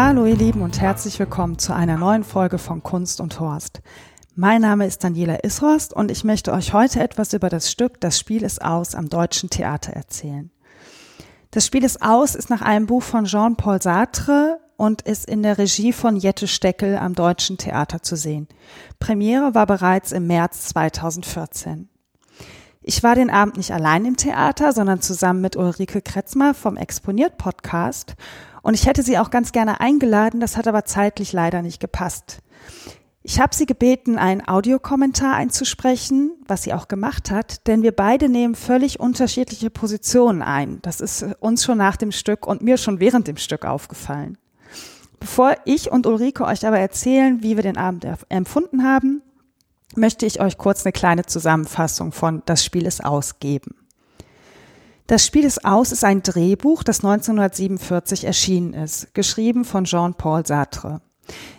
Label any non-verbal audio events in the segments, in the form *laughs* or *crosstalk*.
Hallo ihr Lieben und herzlich willkommen zu einer neuen Folge von Kunst und Horst. Mein Name ist Daniela Ishorst und ich möchte euch heute etwas über das Stück Das Spiel ist aus am Deutschen Theater erzählen. Das Spiel ist aus ist nach einem Buch von Jean-Paul Sartre und ist in der Regie von Jette Steckel am Deutschen Theater zu sehen. Premiere war bereits im März 2014. Ich war den Abend nicht allein im Theater, sondern zusammen mit Ulrike Kretzmer vom Exponiert Podcast und ich hätte sie auch ganz gerne eingeladen, das hat aber zeitlich leider nicht gepasst. Ich habe sie gebeten, einen Audiokommentar einzusprechen, was sie auch gemacht hat, denn wir beide nehmen völlig unterschiedliche Positionen ein. Das ist uns schon nach dem Stück und mir schon während dem Stück aufgefallen. Bevor ich und Ulrike euch aber erzählen, wie wir den Abend empfunden haben, möchte ich euch kurz eine kleine Zusammenfassung von Das Spiel ist ausgeben. Das Spiel ist aus ist ein Drehbuch, das 1947 erschienen ist, geschrieben von Jean-Paul Sartre.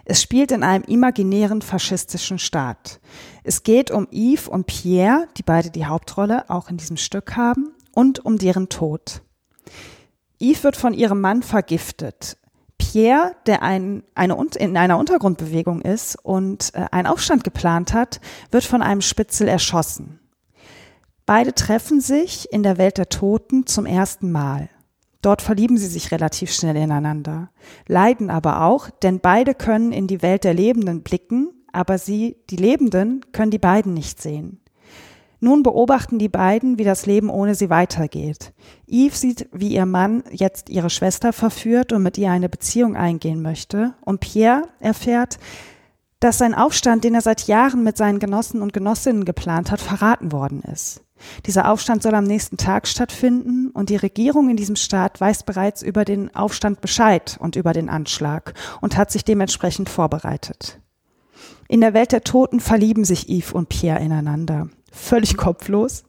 Es spielt in einem imaginären faschistischen Staat. Es geht um Yves und Pierre, die beide die Hauptrolle auch in diesem Stück haben, und um deren Tod. Yves wird von ihrem Mann vergiftet. Pierre, der ein, eine, in einer Untergrundbewegung ist und äh, einen Aufstand geplant hat, wird von einem Spitzel erschossen. Beide treffen sich in der Welt der Toten zum ersten Mal. Dort verlieben sie sich relativ schnell ineinander, leiden aber auch, denn beide können in die Welt der Lebenden blicken, aber sie, die Lebenden, können die beiden nicht sehen. Nun beobachten die beiden, wie das Leben ohne sie weitergeht. Eve sieht, wie ihr Mann jetzt ihre Schwester verführt und mit ihr eine Beziehung eingehen möchte, und Pierre erfährt, dass sein Aufstand, den er seit Jahren mit seinen Genossen und Genossinnen geplant hat, verraten worden ist. Dieser Aufstand soll am nächsten Tag stattfinden und die Regierung in diesem Staat weiß bereits über den Aufstand Bescheid und über den Anschlag und hat sich dementsprechend vorbereitet. In der Welt der Toten verlieben sich Yves und Pierre ineinander. Völlig kopflos,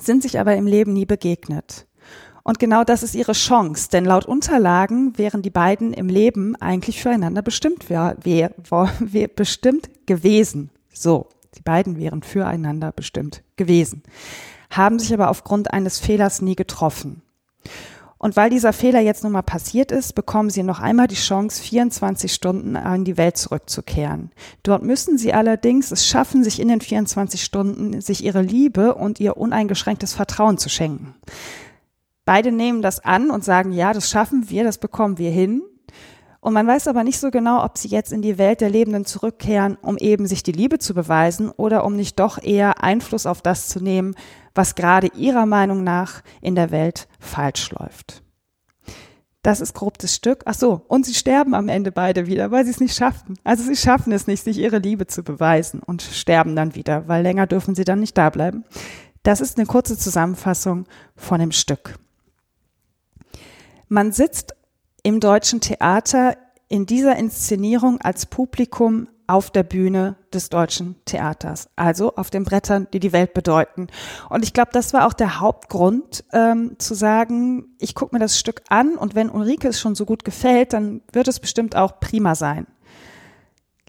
sind sich aber im Leben nie begegnet. Und genau das ist ihre Chance, denn laut Unterlagen wären die beiden im Leben eigentlich füreinander bestimmt, wär, wär, wär, bestimmt gewesen. So. Die beiden wären füreinander bestimmt gewesen, haben sich aber aufgrund eines Fehlers nie getroffen. Und weil dieser Fehler jetzt nun mal passiert ist, bekommen sie noch einmal die Chance, 24 Stunden in die Welt zurückzukehren. Dort müssen sie allerdings es schaffen, sich in den 24 Stunden sich ihre Liebe und ihr uneingeschränktes Vertrauen zu schenken. Beide nehmen das an und sagen, ja, das schaffen wir, das bekommen wir hin. Und man weiß aber nicht so genau, ob sie jetzt in die Welt der Lebenden zurückkehren, um eben sich die Liebe zu beweisen oder um nicht doch eher Einfluss auf das zu nehmen, was gerade ihrer Meinung nach in der Welt falsch läuft. Das ist grob das Stück. Ach so, und sie sterben am Ende beide wieder, weil sie es nicht schaffen. Also sie schaffen es nicht, sich ihre Liebe zu beweisen und sterben dann wieder, weil länger dürfen sie dann nicht da bleiben. Das ist eine kurze Zusammenfassung von dem Stück. Man sitzt im deutschen Theater in dieser Inszenierung als Publikum auf der Bühne des deutschen Theaters, also auf den Brettern, die die Welt bedeuten. Und ich glaube, das war auch der Hauptgrund, ähm, zu sagen, ich gucke mir das Stück an und wenn Ulrike es schon so gut gefällt, dann wird es bestimmt auch prima sein.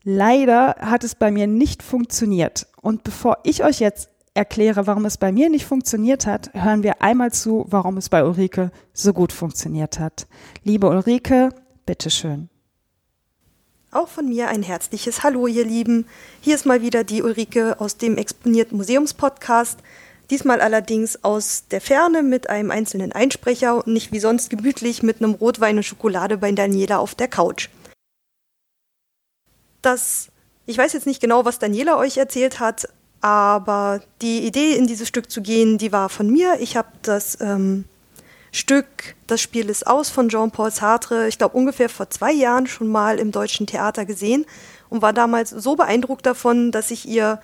Leider hat es bei mir nicht funktioniert. Und bevor ich euch jetzt erkläre, warum es bei mir nicht funktioniert hat, hören wir einmal zu, warum es bei Ulrike so gut funktioniert hat. Liebe Ulrike, bitteschön. Auch von mir ein herzliches Hallo, ihr Lieben. Hier ist mal wieder die Ulrike aus dem Exponierten Museumspodcast. Diesmal allerdings aus der Ferne mit einem einzelnen Einsprecher und nicht wie sonst gemütlich mit einem Rotwein und Schokolade bei Daniela auf der Couch. Das, ich weiß jetzt nicht genau, was Daniela euch erzählt hat, aber die Idee, in dieses Stück zu gehen, die war von mir. Ich habe das ähm, Stück Das Spiel ist aus von Jean-Paul Sartre, ich glaube ungefähr vor zwei Jahren schon mal im deutschen Theater gesehen und war damals so beeindruckt davon, dass ich ihr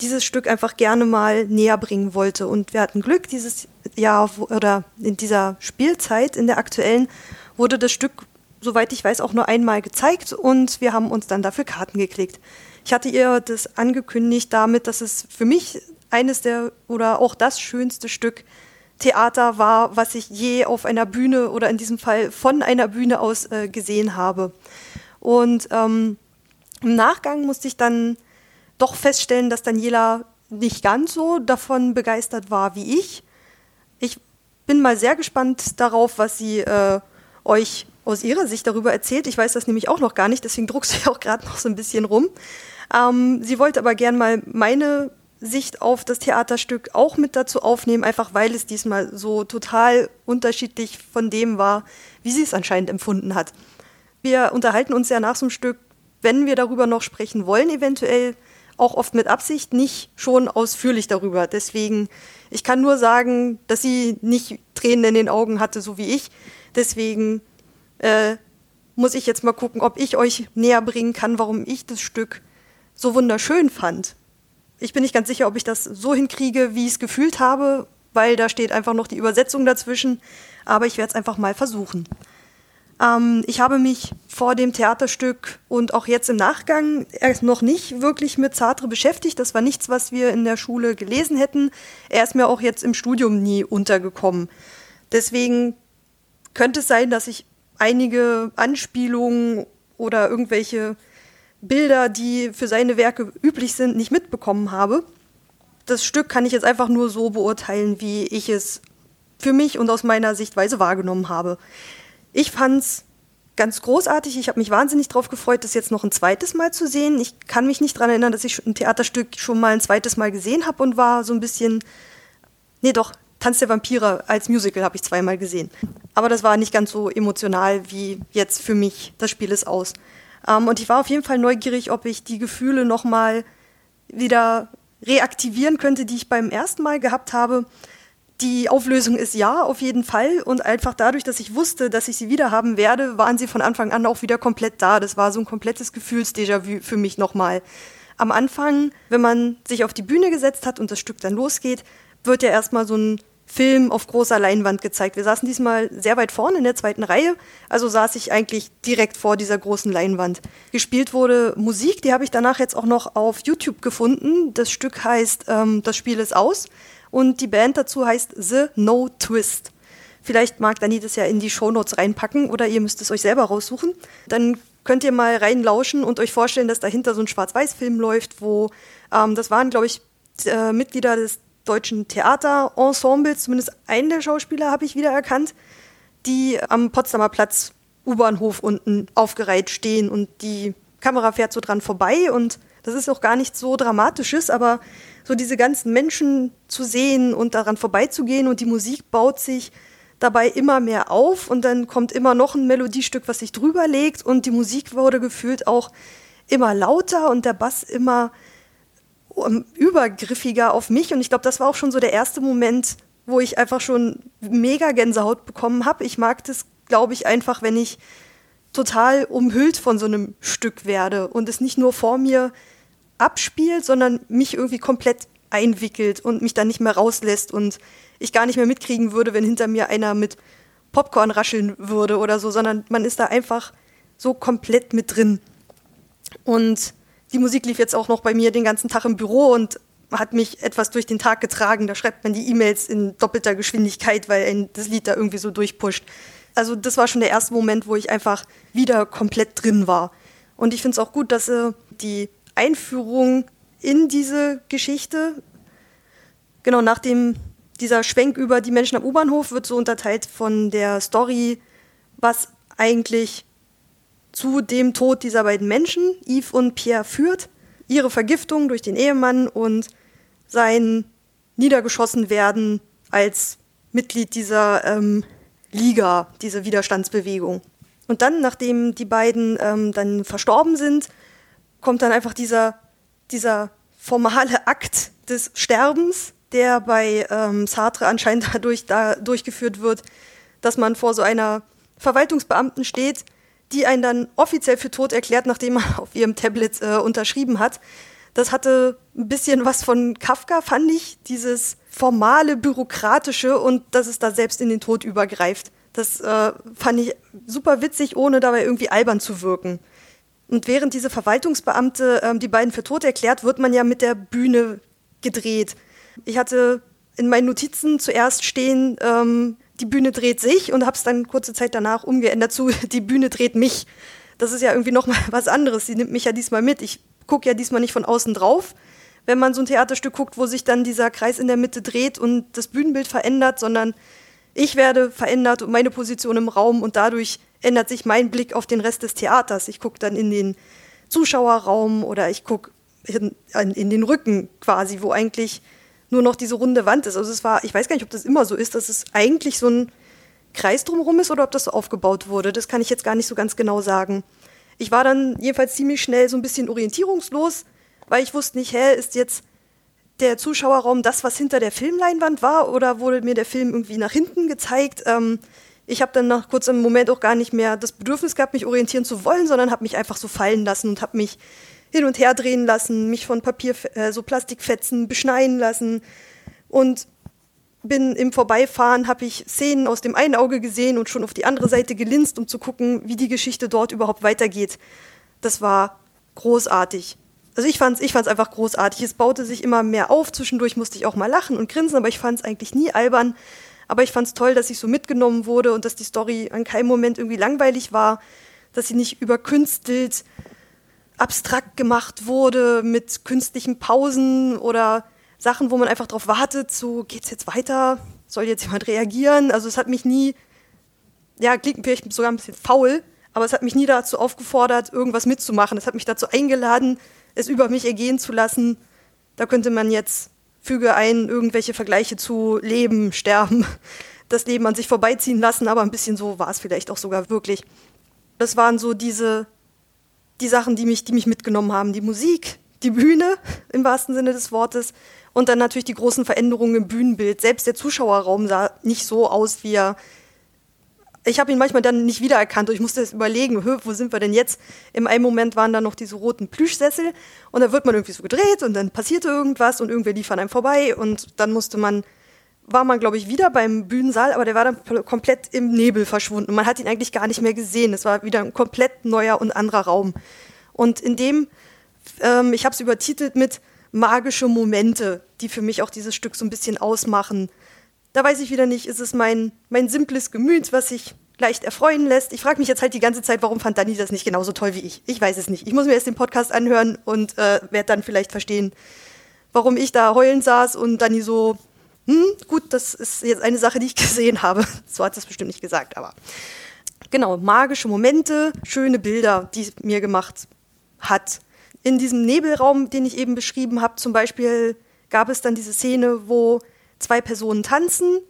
dieses Stück einfach gerne mal näher bringen wollte. Und wir hatten Glück, dieses Jahr oder in dieser Spielzeit, in der aktuellen, wurde das Stück soweit ich weiß, auch nur einmal gezeigt und wir haben uns dann dafür Karten geklickt. Ich hatte ihr das angekündigt damit, dass es für mich eines der oder auch das schönste Stück Theater war, was ich je auf einer Bühne oder in diesem Fall von einer Bühne aus äh, gesehen habe. Und ähm, im Nachgang musste ich dann doch feststellen, dass Daniela nicht ganz so davon begeistert war wie ich. Ich bin mal sehr gespannt darauf, was sie äh, euch aus ihrer Sicht darüber erzählt. Ich weiß das nämlich auch noch gar nicht, deswegen druckst du *laughs* ja auch gerade noch so ein bisschen rum. Ähm, sie wollte aber gern mal meine Sicht auf das Theaterstück auch mit dazu aufnehmen, einfach weil es diesmal so total unterschiedlich von dem war, wie sie es anscheinend empfunden hat. Wir unterhalten uns ja nach so einem Stück, wenn wir darüber noch sprechen wollen, eventuell auch oft mit Absicht, nicht schon ausführlich darüber. Deswegen, ich kann nur sagen, dass sie nicht Tränen in den Augen hatte, so wie ich. Deswegen äh, muss ich jetzt mal gucken, ob ich euch näher bringen kann, warum ich das Stück so wunderschön fand. Ich bin nicht ganz sicher, ob ich das so hinkriege, wie ich es gefühlt habe, weil da steht einfach noch die Übersetzung dazwischen. Aber ich werde es einfach mal versuchen. Ähm, ich habe mich vor dem Theaterstück und auch jetzt im Nachgang erst noch nicht wirklich mit Sartre beschäftigt. Das war nichts, was wir in der Schule gelesen hätten. Er ist mir auch jetzt im Studium nie untergekommen. Deswegen könnte es sein, dass ich einige Anspielungen oder irgendwelche Bilder, die für seine Werke üblich sind, nicht mitbekommen habe. Das Stück kann ich jetzt einfach nur so beurteilen, wie ich es für mich und aus meiner Sichtweise wahrgenommen habe. Ich fand es ganz großartig. Ich habe mich wahnsinnig darauf gefreut, das jetzt noch ein zweites Mal zu sehen. Ich kann mich nicht daran erinnern, dass ich ein Theaterstück schon mal ein zweites Mal gesehen habe und war so ein bisschen, nee doch, Tanz der Vampire als Musical habe ich zweimal gesehen. Aber das war nicht ganz so emotional wie jetzt für mich. Das Spiel ist aus. Ähm, und ich war auf jeden Fall neugierig, ob ich die Gefühle nochmal wieder reaktivieren könnte, die ich beim ersten Mal gehabt habe. Die Auflösung ist ja, auf jeden Fall. Und einfach dadurch, dass ich wusste, dass ich sie wieder haben werde, waren sie von Anfang an auch wieder komplett da. Das war so ein komplettes Gefühls-Déjà-vu für mich nochmal. Am Anfang, wenn man sich auf die Bühne gesetzt hat und das Stück dann losgeht, wird ja erstmal so ein Film auf großer Leinwand gezeigt. Wir saßen diesmal sehr weit vorne in der zweiten Reihe, also saß ich eigentlich direkt vor dieser großen Leinwand. Gespielt wurde Musik, die habe ich danach jetzt auch noch auf YouTube gefunden. Das Stück heißt ähm, Das Spiel ist aus und die Band dazu heißt The No Twist. Vielleicht mag Dani das ja in die Shownotes reinpacken oder ihr müsst es euch selber raussuchen. Dann könnt ihr mal reinlauschen und euch vorstellen, dass dahinter so ein Schwarz-Weiß-Film läuft, wo ähm, das waren, glaube ich, äh, Mitglieder des deutschen Theaterensembles, zumindest einen der Schauspieler habe ich wiedererkannt, die am Potsdamer Platz U-Bahnhof unten aufgereiht stehen und die Kamera fährt so dran vorbei und das ist auch gar nichts so Dramatisches, aber so diese ganzen Menschen zu sehen und daran vorbeizugehen und die Musik baut sich dabei immer mehr auf und dann kommt immer noch ein Melodiestück, was sich drüber legt und die Musik wurde gefühlt auch immer lauter und der Bass immer übergriffiger auf mich. Und ich glaube, das war auch schon so der erste Moment, wo ich einfach schon mega Gänsehaut bekommen habe. Ich mag das, glaube ich, einfach, wenn ich total umhüllt von so einem Stück werde und es nicht nur vor mir abspielt, sondern mich irgendwie komplett einwickelt und mich dann nicht mehr rauslässt und ich gar nicht mehr mitkriegen würde, wenn hinter mir einer mit Popcorn rascheln würde oder so, sondern man ist da einfach so komplett mit drin. Und die Musik lief jetzt auch noch bei mir den ganzen Tag im Büro und hat mich etwas durch den Tag getragen. Da schreibt man die E-Mails in doppelter Geschwindigkeit, weil das Lied da irgendwie so durchpusht. Also das war schon der erste Moment, wo ich einfach wieder komplett drin war. Und ich finde es auch gut, dass äh, die Einführung in diese Geschichte, genau nach dem, dieser Schwenk über die Menschen am U-Bahnhof wird so unterteilt von der Story, was eigentlich zu dem Tod dieser beiden Menschen, Yves und Pierre, führt, ihre Vergiftung durch den Ehemann und sein niedergeschossen werden als Mitglied dieser ähm, Liga, dieser Widerstandsbewegung. Und dann, nachdem die beiden ähm, dann verstorben sind, kommt dann einfach dieser, dieser formale Akt des Sterbens, der bei ähm, Sartre anscheinend *laughs* dadurch da durchgeführt wird, dass man vor so einer Verwaltungsbeamten steht, die einen dann offiziell für tot erklärt, nachdem man auf ihrem Tablet äh, unterschrieben hat. Das hatte ein bisschen was von Kafka, fand ich, dieses formale, bürokratische und dass es da selbst in den Tod übergreift. Das äh, fand ich super witzig, ohne dabei irgendwie albern zu wirken. Und während diese Verwaltungsbeamte ähm, die beiden für tot erklärt, wird man ja mit der Bühne gedreht. Ich hatte in meinen Notizen zuerst stehen, ähm, die Bühne dreht sich und habe es dann kurze Zeit danach umgeändert zu, *laughs* die Bühne dreht mich. Das ist ja irgendwie nochmal *laughs* was anderes. Sie nimmt mich ja diesmal mit. Ich gucke ja diesmal nicht von außen drauf, wenn man so ein Theaterstück guckt, wo sich dann dieser Kreis in der Mitte dreht und das Bühnenbild verändert, sondern ich werde verändert und meine Position im Raum und dadurch ändert sich mein Blick auf den Rest des Theaters. Ich gucke dann in den Zuschauerraum oder ich gucke in, in, den Rücken quasi, wo eigentlich nur noch diese runde Wand ist. Also es war, ich weiß gar nicht, ob das immer so ist, dass es eigentlich so ein Kreis drumherum ist oder ob das so aufgebaut wurde. Das kann ich jetzt gar nicht so ganz genau sagen. Ich war dann jedenfalls ziemlich schnell so ein bisschen orientierungslos, weil ich wusste nicht, hä, ist jetzt der Zuschauerraum das, was hinter der Filmleinwand war, oder wurde mir der Film irgendwie nach hinten gezeigt? Ähm, ich habe dann nach kurzem Moment auch gar nicht mehr das Bedürfnis gehabt, mich orientieren zu wollen, sondern habe mich einfach so fallen lassen und habe mich hin und her drehen lassen, mich von Papier, äh, so Plastikfetzen beschneiden lassen und bin im Vorbeifahren, habe ich Szenen aus dem einen Auge gesehen und schon auf die andere Seite gelinst, um zu gucken, wie die Geschichte dort überhaupt weitergeht. Das war großartig. Also ich fand es ich fand's einfach großartig. Es baute sich immer mehr auf. Zwischendurch musste ich auch mal lachen und grinsen, aber ich fand es eigentlich nie albern. Aber ich fand es toll, dass ich so mitgenommen wurde und dass die Story an keinem Moment irgendwie langweilig war, dass sie nicht überkünstelt abstrakt gemacht wurde mit künstlichen Pausen oder Sachen, wo man einfach darauf wartet, so geht's jetzt weiter, soll jetzt jemand reagieren. Also es hat mich nie, ja, klingt vielleicht sogar ein bisschen faul, aber es hat mich nie dazu aufgefordert, irgendwas mitzumachen. Es hat mich dazu eingeladen, es über mich ergehen zu lassen. Da könnte man jetzt füge ein irgendwelche Vergleiche zu Leben, Sterben, *laughs* das Leben an sich vorbeiziehen lassen, aber ein bisschen so war es vielleicht auch sogar wirklich. Das waren so diese die Sachen, die mich, die mich mitgenommen haben. Die Musik, die Bühne im wahrsten Sinne des Wortes und dann natürlich die großen Veränderungen im Bühnenbild. Selbst der Zuschauerraum sah nicht so aus, wie er. Ich habe ihn manchmal dann nicht wiedererkannt und ich musste jetzt überlegen, wo sind wir denn jetzt? Im einen Moment waren da noch diese roten Plüschsessel und da wird man irgendwie so gedreht und dann passierte irgendwas und irgendwer lief an einem vorbei und dann musste man war man, glaube ich, wieder beim Bühnensaal, aber der war dann komplett im Nebel verschwunden. Man hat ihn eigentlich gar nicht mehr gesehen. Es war wieder ein komplett neuer und anderer Raum. Und in dem, ähm, ich habe es übertitelt mit magische Momente, die für mich auch dieses Stück so ein bisschen ausmachen. Da weiß ich wieder nicht, ist es mein, mein simples Gemüt, was sich leicht erfreuen lässt. Ich frage mich jetzt halt die ganze Zeit, warum fand Dani das nicht genauso toll wie ich? Ich weiß es nicht. Ich muss mir erst den Podcast anhören und äh, werde dann vielleicht verstehen, warum ich da heulen saß und Dani so hm, gut, das ist jetzt eine Sache, die ich *laughs* gesehen habe. So hat es bestimmt nicht gesagt, aber genau, magische Momente, schöne Bilder, die es mir gemacht hat. In diesem Nebelraum, den ich eben beschrieben habe, zum Beispiel gab es dann diese Szene, wo zwei Personen tanzen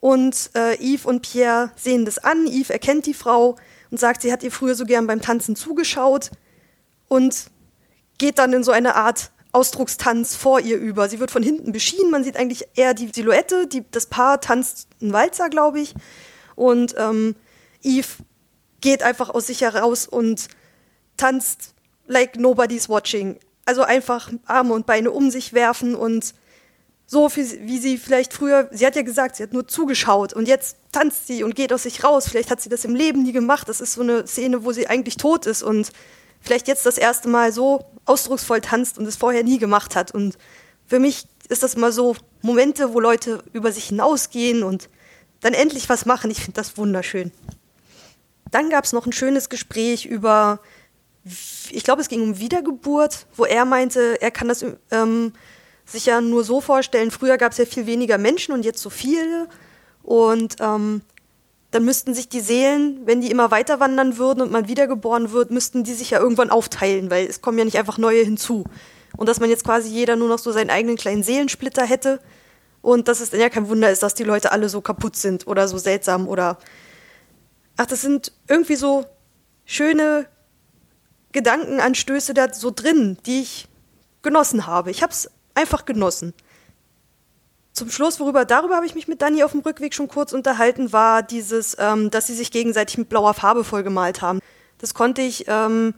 und äh, Yves und Pierre sehen das an. Yves erkennt die Frau und sagt, sie hat ihr früher so gern beim Tanzen zugeschaut und geht dann in so eine Art Ausdruckstanz vor ihr über. Sie wird von hinten beschienen, man sieht eigentlich eher die Silhouette, die, das Paar tanzt einen Walzer, glaube ich. Und ähm, Eve geht einfach aus sich heraus und tanzt like nobody's watching. Also einfach Arme und Beine um sich werfen und so wie sie vielleicht früher, sie hat ja gesagt, sie hat nur zugeschaut und jetzt tanzt sie und geht aus sich raus. Vielleicht hat sie das im Leben nie gemacht. Das ist so eine Szene, wo sie eigentlich tot ist und vielleicht jetzt das erste Mal so ausdrucksvoll tanzt und es vorher nie gemacht hat. Und für mich ist das immer so Momente, wo Leute über sich hinausgehen und dann endlich was machen. Ich finde das wunderschön. Dann gab es noch ein schönes Gespräch über, ich glaube, es ging um Wiedergeburt, wo er meinte, er kann das ähm, sich ja nur so vorstellen. Früher gab es ja viel weniger Menschen und jetzt so viele. Und ähm, dann müssten sich die Seelen, wenn die immer weiter wandern würden und man wiedergeboren wird, müssten die sich ja irgendwann aufteilen, weil es kommen ja nicht einfach neue hinzu. Und dass man jetzt quasi jeder nur noch so seinen eigenen kleinen Seelensplitter hätte und dass es dann ja kein Wunder ist, dass die Leute alle so kaputt sind oder so seltsam oder ach, das sind irgendwie so schöne Gedankenanstöße da so drin, die ich genossen habe. Ich habe es einfach genossen zum Schluss, worüber darüber habe ich mich mit Dani auf dem Rückweg schon kurz unterhalten, war dieses, ähm, dass sie sich gegenseitig mit blauer Farbe vollgemalt haben. Das konnte ich ähm,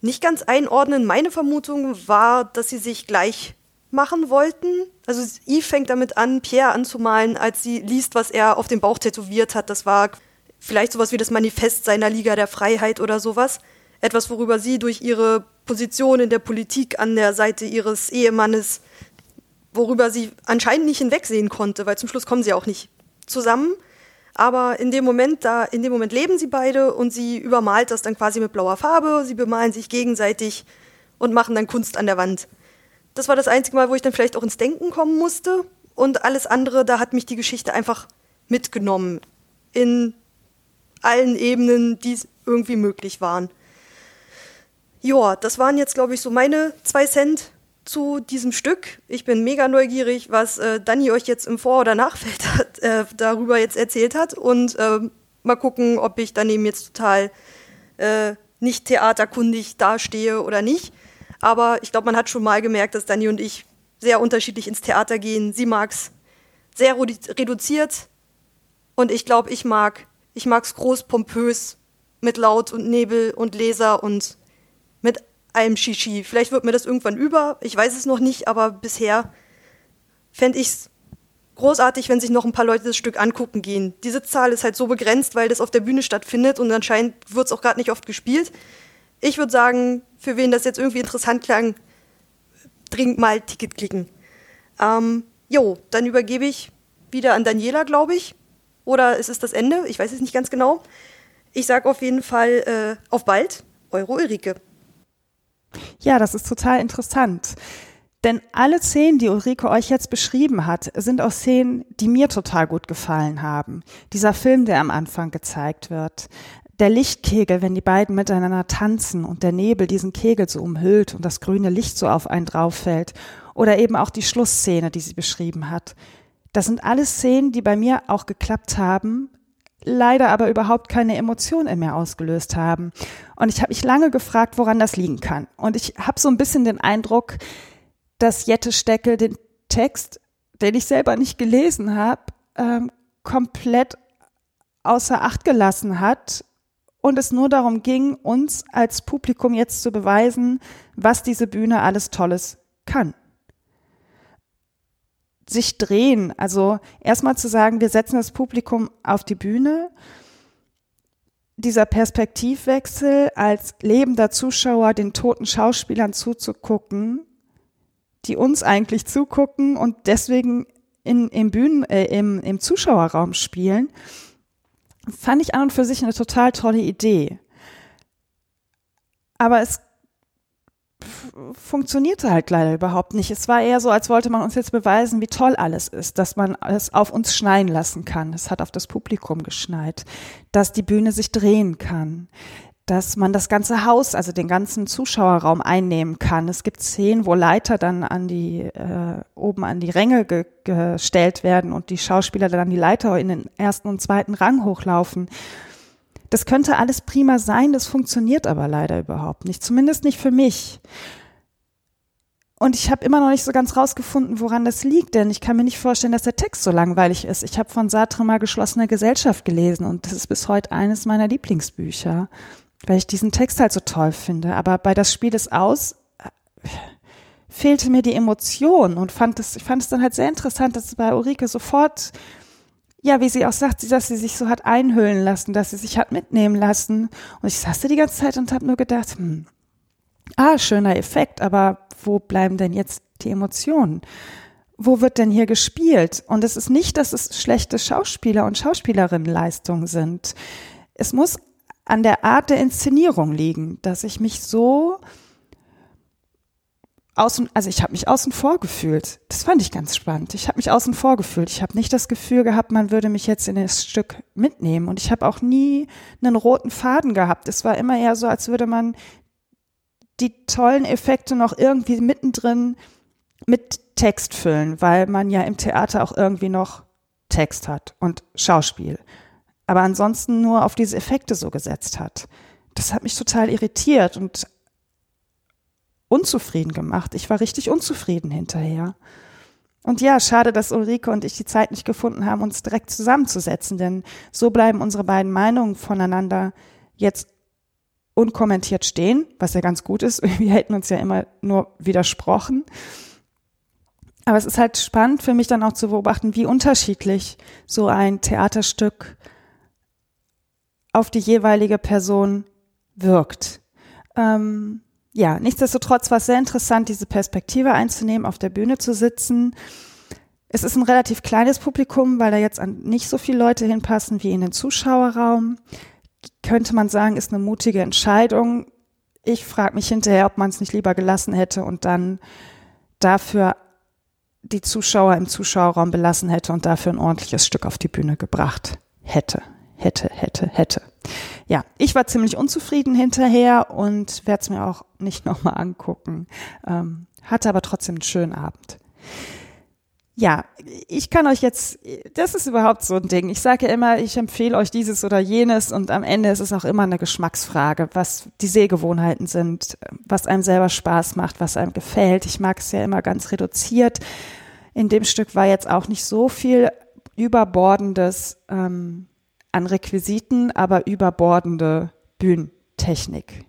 nicht ganz einordnen. Meine Vermutung war, dass sie sich gleich machen wollten. Also Eve fängt damit an, Pierre anzumalen, als sie liest, was er auf dem Bauch tätowiert hat. Das war vielleicht sowas wie das Manifest seiner Liga der Freiheit oder sowas. Etwas, worüber sie durch ihre Position in der Politik an der Seite ihres Ehemannes, worüber sie anscheinend nicht hinwegsehen konnte, weil zum Schluss kommen sie auch nicht zusammen. Aber in dem Moment, da, in dem Moment leben sie beide und sie übermalt das dann quasi mit blauer Farbe. Sie bemalen sich gegenseitig und machen dann Kunst an der Wand. Das war das einzige Mal, wo ich dann vielleicht auch ins Denken kommen musste. Und alles andere, da hat mich die Geschichte einfach mitgenommen. In allen Ebenen, die irgendwie möglich waren. Ja, das waren jetzt, glaube ich, so meine zwei Cent zu diesem Stück. Ich bin mega neugierig, was äh, Dani euch jetzt im Vor- oder Nachfeld *laughs* hat, äh, darüber jetzt erzählt hat. Und äh, mal gucken, ob ich daneben jetzt total äh, nicht theaterkundig dastehe oder nicht. Aber ich glaube, man hat schon mal gemerkt, dass Dani und ich sehr unterschiedlich ins Theater gehen. Sie mag es sehr reduziert und ich glaube, ich mag ich groß, pompös, mit Laut und Nebel und Laser und mit allem Shishi. Vielleicht wird mir das irgendwann über, ich weiß es noch nicht, aber bisher fände ich es großartig, wenn sich noch ein paar Leute das Stück angucken gehen. Die Sitzzahl ist halt so begrenzt, weil das auf der Bühne stattfindet und anscheinend wird es auch gerade nicht oft gespielt. Ich würde sagen, für wen das jetzt irgendwie interessant klang, dringend mal Ticket klicken. Ähm, jo, dann übergebe ich wieder an Daniela, glaube ich. Oder ist es das Ende? Ich weiß es nicht ganz genau. Ich sage auf jeden Fall äh, auf bald, eure Ulrike. Ja, das ist total interessant. Denn alle Szenen, die Ulrike euch jetzt beschrieben hat, sind auch Szenen, die mir total gut gefallen haben. Dieser Film, der am Anfang gezeigt wird. Der Lichtkegel, wenn die beiden miteinander tanzen und der Nebel diesen Kegel so umhüllt und das grüne Licht so auf einen drauf fällt. Oder eben auch die Schlussszene, die sie beschrieben hat. Das sind alles Szenen, die bei mir auch geklappt haben, leider aber überhaupt keine Emotion in mir ausgelöst haben. Und ich habe mich lange gefragt, woran das liegen kann. Und ich habe so ein bisschen den Eindruck, dass Jette Steckel den Text, den ich selber nicht gelesen habe, ähm, komplett außer Acht gelassen hat und es nur darum ging, uns als Publikum jetzt zu beweisen, was diese Bühne alles Tolles kann sich drehen. Also erstmal zu sagen, wir setzen das Publikum auf die Bühne. Dieser Perspektivwechsel als lebender Zuschauer den toten Schauspielern zuzugucken, die uns eigentlich zugucken und deswegen in, im Bühnen, äh, im, im Zuschauerraum spielen, fand ich an und für sich eine total tolle Idee. Aber es funktionierte halt leider überhaupt nicht. Es war eher so, als wollte man uns jetzt beweisen, wie toll alles ist, dass man es auf uns schneien lassen kann. Es hat auf das Publikum geschneit, dass die Bühne sich drehen kann, dass man das ganze Haus, also den ganzen Zuschauerraum einnehmen kann. Es gibt Szenen, wo Leiter dann an die äh, oben an die Ränge ge gestellt werden und die Schauspieler dann die Leiter in den ersten und zweiten Rang hochlaufen. Das könnte alles prima sein, das funktioniert aber leider überhaupt nicht, zumindest nicht für mich. Und ich habe immer noch nicht so ganz rausgefunden, woran das liegt, denn ich kann mir nicht vorstellen, dass der Text so langweilig ist. Ich habe von Sartre mal Geschlossene Gesellschaft gelesen und das ist bis heute eines meiner Lieblingsbücher, weil ich diesen Text halt so toll finde. Aber bei das Spiel ist aus äh, fehlte mir die Emotion und fand es, ich fand es dann halt sehr interessant, dass bei Ulrike sofort ja, wie sie auch sagt, dass sie sich so hat einhüllen lassen, dass sie sich hat mitnehmen lassen. Und ich saß da die ganze Zeit und habe nur gedacht, hm, ah, schöner Effekt, aber wo bleiben denn jetzt die Emotionen? Wo wird denn hier gespielt? Und es ist nicht, dass es schlechte Schauspieler und Schauspielerinnenleistungen sind. Es muss an der Art der Inszenierung liegen, dass ich mich so außen, also ich habe mich außen vor gefühlt. Das fand ich ganz spannend. Ich habe mich außen vor gefühlt. Ich habe nicht das Gefühl gehabt, man würde mich jetzt in das Stück mitnehmen. Und ich habe auch nie einen roten Faden gehabt. Es war immer eher so, als würde man die tollen Effekte noch irgendwie mittendrin mit Text füllen, weil man ja im Theater auch irgendwie noch Text hat und Schauspiel. Aber ansonsten nur auf diese Effekte so gesetzt hat. Das hat mich total irritiert und unzufrieden gemacht. Ich war richtig unzufrieden hinterher. Und ja, schade, dass Ulrike und ich die Zeit nicht gefunden haben, uns direkt zusammenzusetzen, denn so bleiben unsere beiden Meinungen voneinander jetzt unkommentiert stehen, was ja ganz gut ist. *laughs* Wir hätten uns ja immer nur widersprochen. Aber es ist halt spannend für mich dann auch zu beobachten, wie unterschiedlich so ein Theaterstück auf die jeweilige Person wirkt. Ähm, ja, nichtsdestotrotz war es sehr interessant, diese Perspektive einzunehmen, auf der Bühne zu sitzen. Es ist ein relativ kleines Publikum, weil da jetzt nicht so viele Leute hinpassen wie in den Zuschauerraum. Könnte man sagen, ist eine mutige Entscheidung. Ich frage mich hinterher, ob man es nicht lieber gelassen hätte und dann dafür die Zuschauer im Zuschauerraum belassen hätte und dafür ein ordentliches Stück auf die Bühne gebracht hätte. Hätte, hätte, hätte. Ja, ich war ziemlich unzufrieden hinterher und werde es mir auch nicht *laughs* nochmal angucken. Ähm, hatte aber trotzdem einen schönen Abend. Ja, ich kann euch jetzt, das ist überhaupt so ein Ding. Ich sage ja immer, ich empfehle euch dieses oder jenes und am Ende ist es auch immer eine Geschmacksfrage, was die Sehgewohnheiten sind, was einem selber Spaß macht, was einem gefällt. Ich mag es ja immer ganz reduziert. In dem Stück war jetzt auch nicht so viel überbordendes ähm, an Requisiten, aber überbordende Bühnentechnik.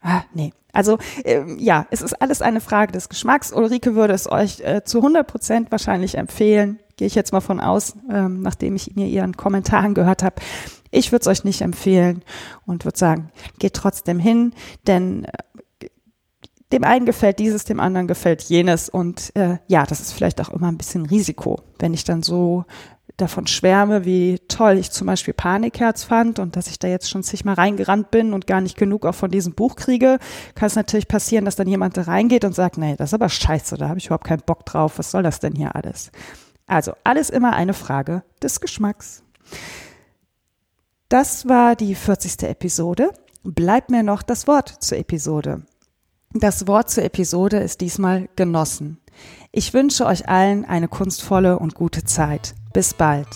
Ah, nee. Also ähm, ja, es ist alles eine Frage des Geschmacks. Ulrike würde es euch äh, zu 100 Prozent wahrscheinlich empfehlen. Gehe ich jetzt mal von aus, ähm, nachdem ich mir ihren Kommentaren gehört habe. Ich würde es euch nicht empfehlen und würde sagen, geht trotzdem hin, denn äh, dem einen gefällt dieses, dem anderen gefällt jenes. Und äh, ja, das ist vielleicht auch immer ein bisschen Risiko, wenn ich dann so davon schwärme, wie toll ich zum Beispiel Panikherz fand und dass ich da jetzt schon zigmal reingerannt bin und gar nicht genug auch von diesem Buch kriege, kann es natürlich passieren, dass dann jemand da reingeht und sagt, nee, das ist aber scheiße, da habe ich überhaupt keinen Bock drauf, was soll das denn hier alles? Also alles immer eine Frage des Geschmacks. Das war die 40. Episode. Bleibt mir noch das Wort zur Episode. Das Wort zur Episode ist diesmal genossen. Ich wünsche euch allen eine kunstvolle und gute Zeit. Bis bald.